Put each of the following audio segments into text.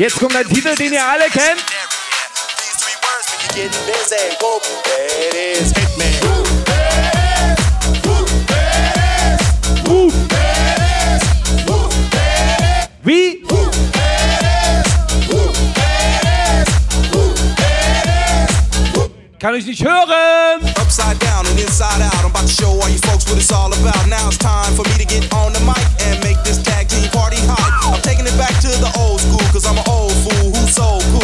Jetzt kommt ein Titel, den ihr alle kennt. Wie? Kann ich nicht hören. Upside down and inside out. I'm about to show all you folks what it's all about. Now it's time for me to get on the mic and make this tag team party hot. I'm taking it back to the old school, cause I'm an old fool who's so cool.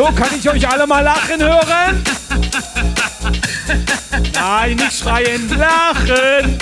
So, kann ich euch alle mal lachen hören? Nein, nicht schreien, lachen.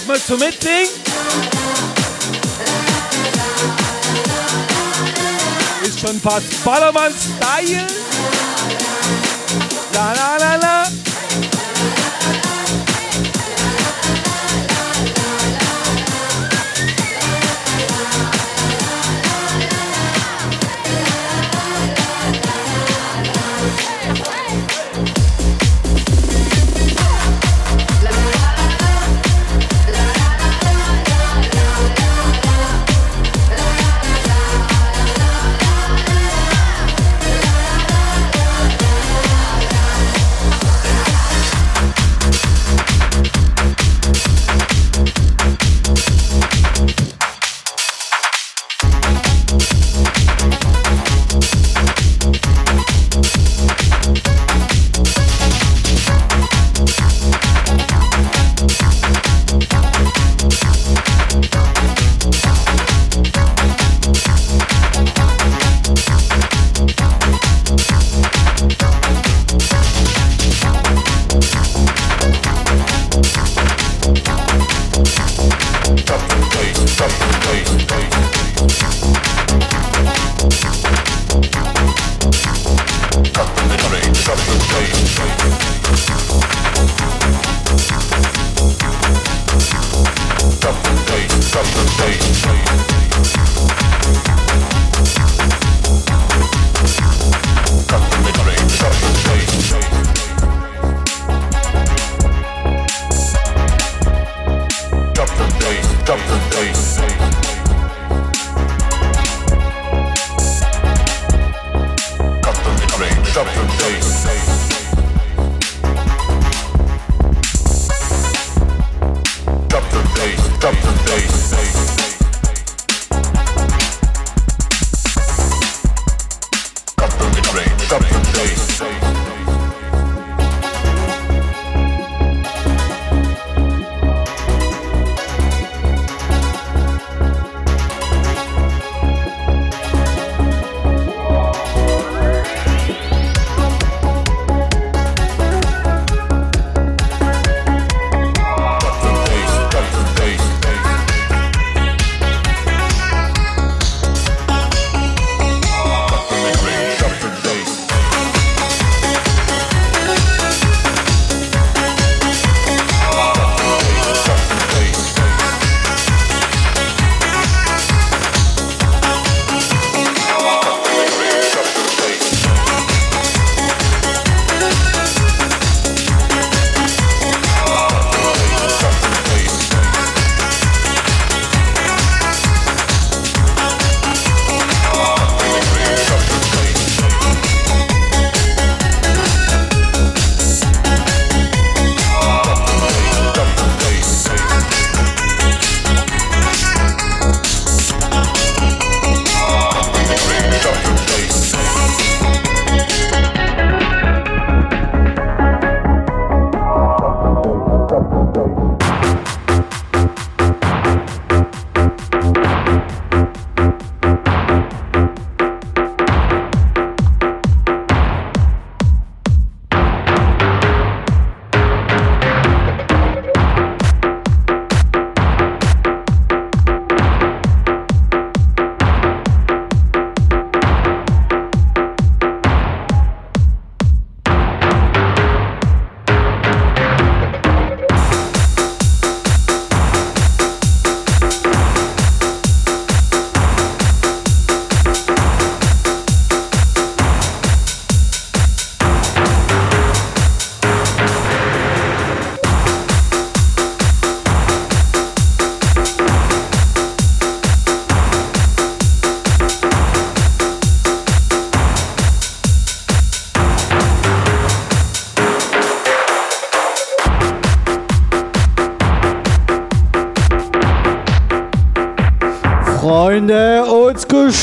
Was mal zu mitsingen. Ist schon fast Ballermann-Style. La la.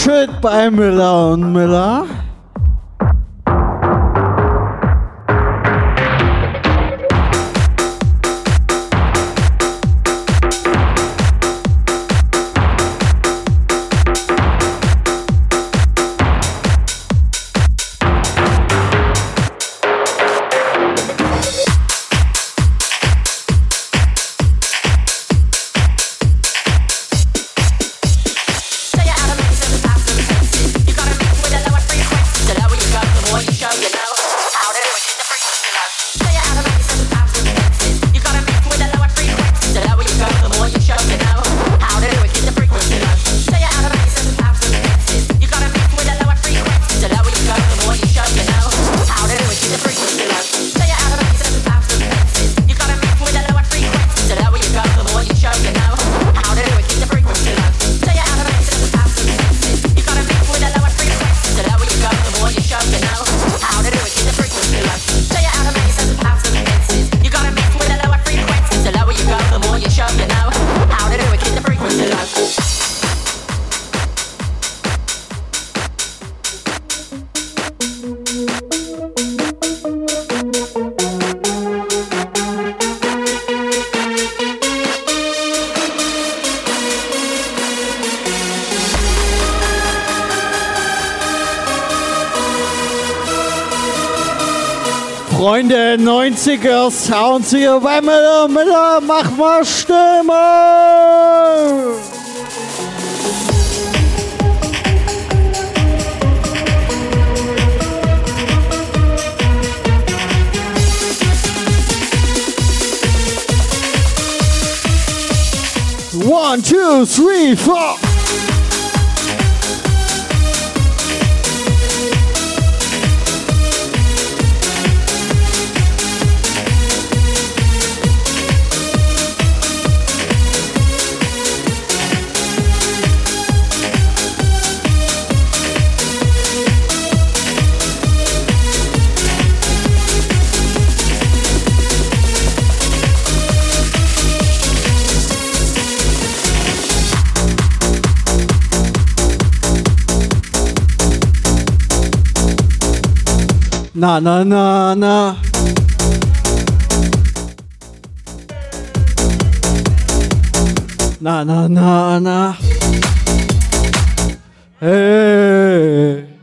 Shit bei Miller und Miller. 90er Sounds hier bei Miller, Miller, mach mal Stimme! One, two, three, four. Na, na, na, na. Na, na, na, na. Hey.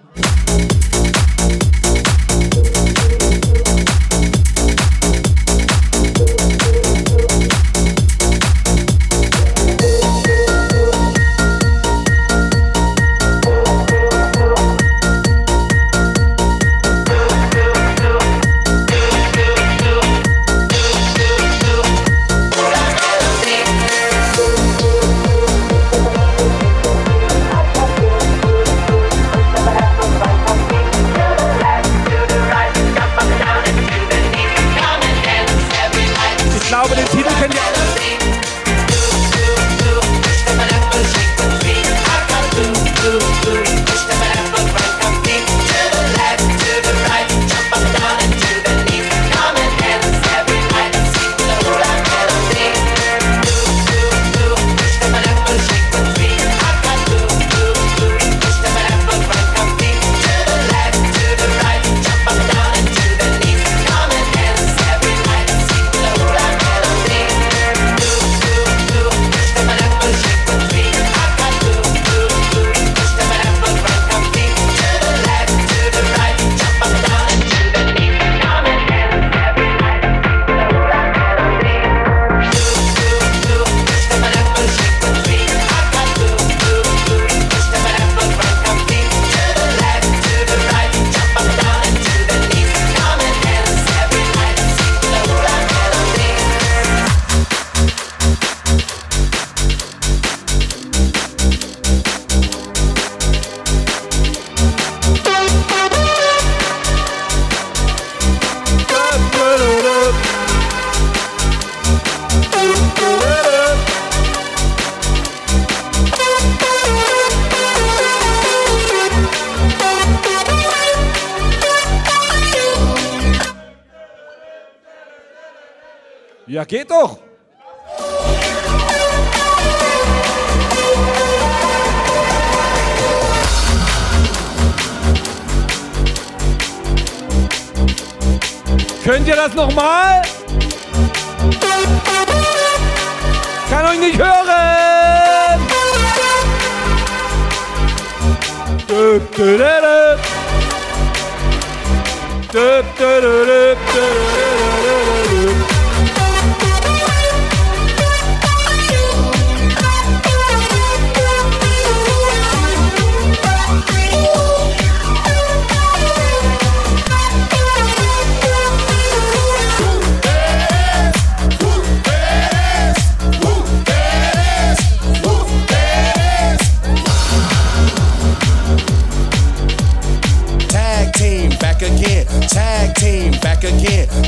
Könnt ihr das nochmal? Kann euch nicht hören. Dö, dö, dö, dö. Dö, dö, dö, dö, dö,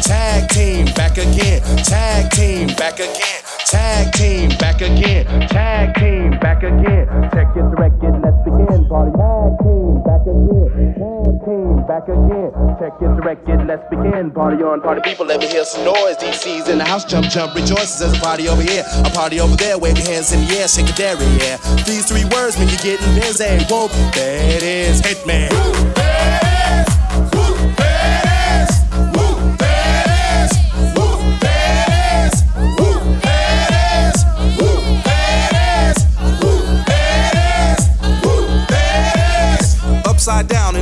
Tag team back again. Tag team back again. Tag team back again. Tag team back again. Check it, direct it, let's begin. Party tag team back again. Tag team back again. Check it, direct it, let's begin. Party on, party people, let me hear some noise. DC's in the house, jump, jump, rejoices. There's a party over here, a party over there. Wave your hands in the air, shake a dairy, yeah. These three words mean you're getting busy. Whoa, that is Hitman.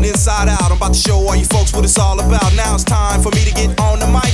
inside out. I'm about to show all you folks what it's all about. Now it's time for me to get on the mic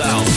South.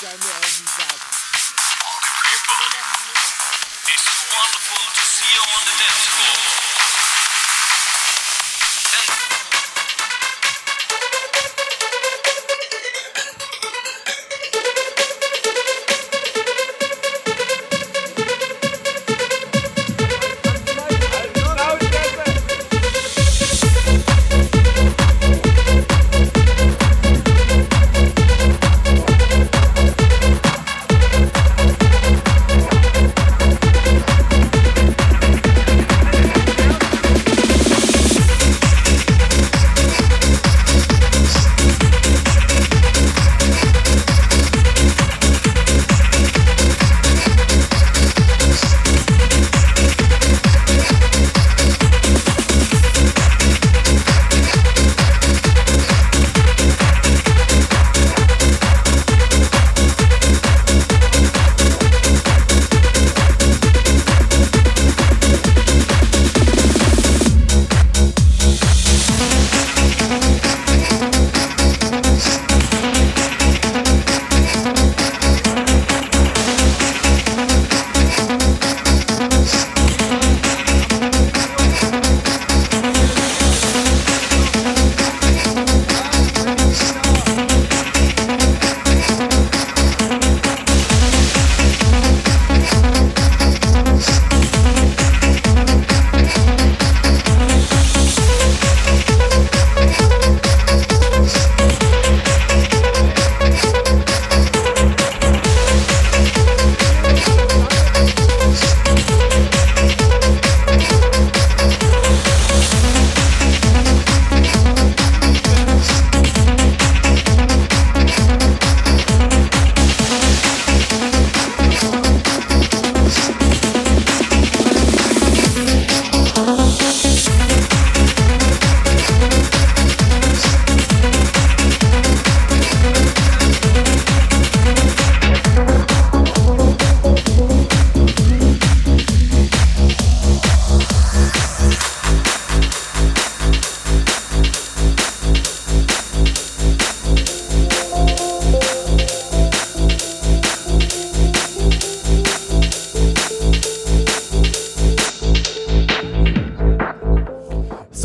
Jamil. It's wonderful to see you on the dance floor.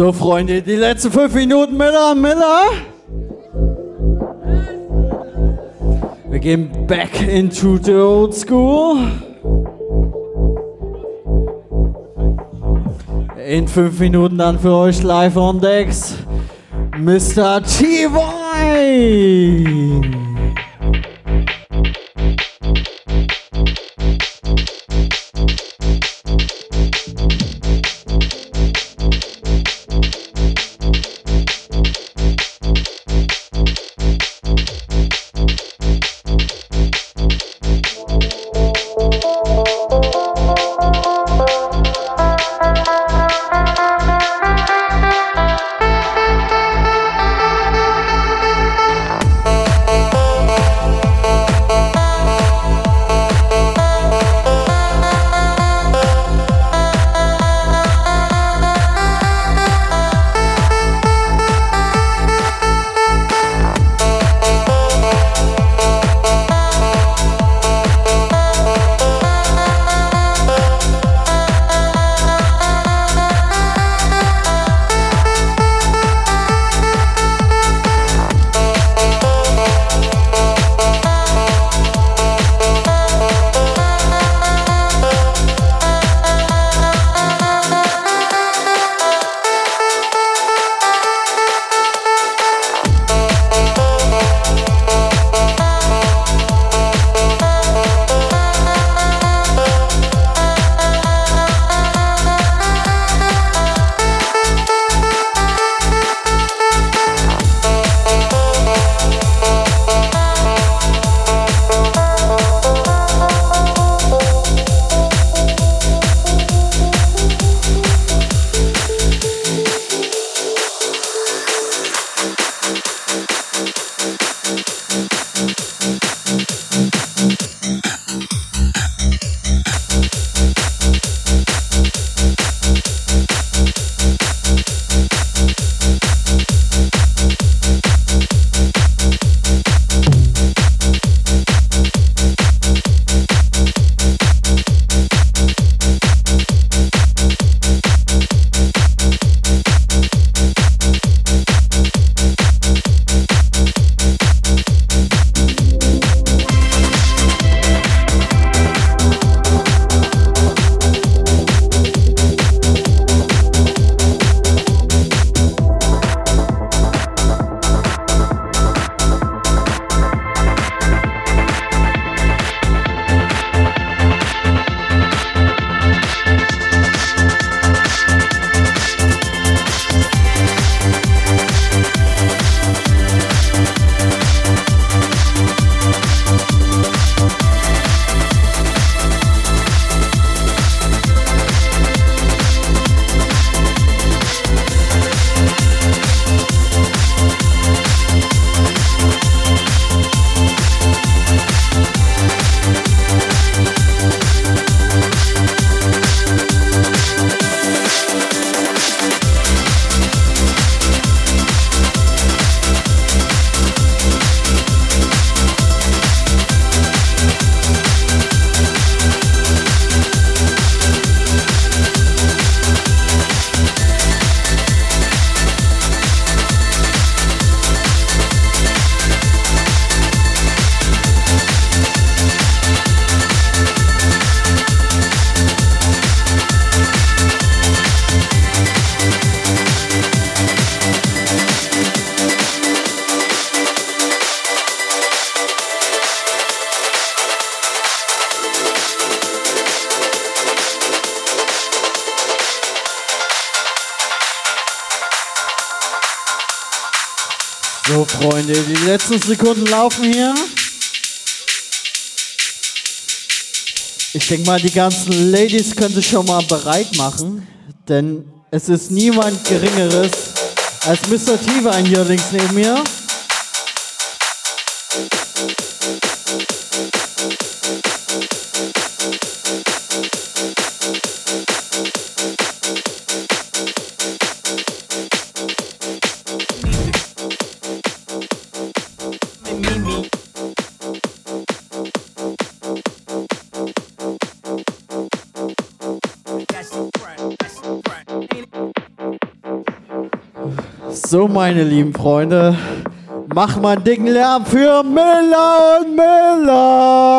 So, Freunde, die letzten fünf Minuten Miller, Miller. Wir gehen back into the old school. In fünf Minuten dann für euch live on decks Mr. T-Wine. Freunde. Die letzten Sekunden laufen hier. Ich denke mal, die ganzen Ladies können sich schon mal bereit machen, denn es ist niemand Geringeres als Mr. T-Wein hier links neben mir. So, meine lieben Freunde, mach mal einen dicken Lärm für Miller und Miller!